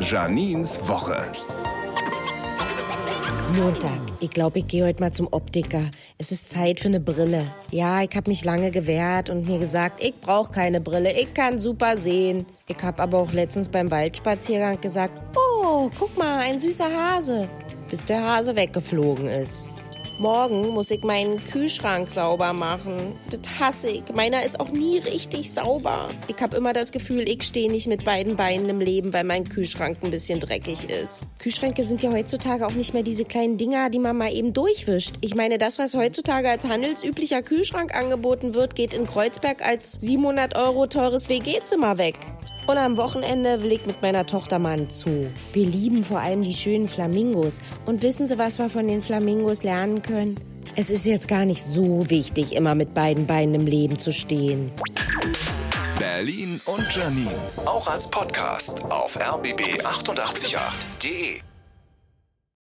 Janins Woche. Montag. Ich glaube, ich gehe heute mal zum Optiker. Es ist Zeit für eine Brille. Ja, ich habe mich lange gewehrt und mir gesagt, ich brauche keine Brille. Ich kann super sehen. Ich habe aber auch letztens beim Waldspaziergang gesagt, oh, guck mal, ein süßer Hase. Bis der Hase weggeflogen ist. Morgen muss ich meinen Kühlschrank sauber machen. Das hasse ich. Meiner ist auch nie richtig sauber. Ich habe immer das Gefühl, ich stehe nicht mit beiden Beinen im Leben, weil mein Kühlschrank ein bisschen dreckig ist. Kühlschränke sind ja heutzutage auch nicht mehr diese kleinen Dinger, die man mal eben durchwischt. Ich meine, das, was heutzutage als handelsüblicher Kühlschrank angeboten wird, geht in Kreuzberg als 700 Euro teures WG-Zimmer weg. Und am Wochenende will ich mit meiner Tochter mal einen Zoo. Wir lieben vor allem die schönen Flamingos. Und wissen Sie, was wir von den Flamingos lernen können? Es ist jetzt gar nicht so wichtig, immer mit beiden Beinen im Leben zu stehen. Berlin und Janine. Auch als Podcast auf rbb888.de.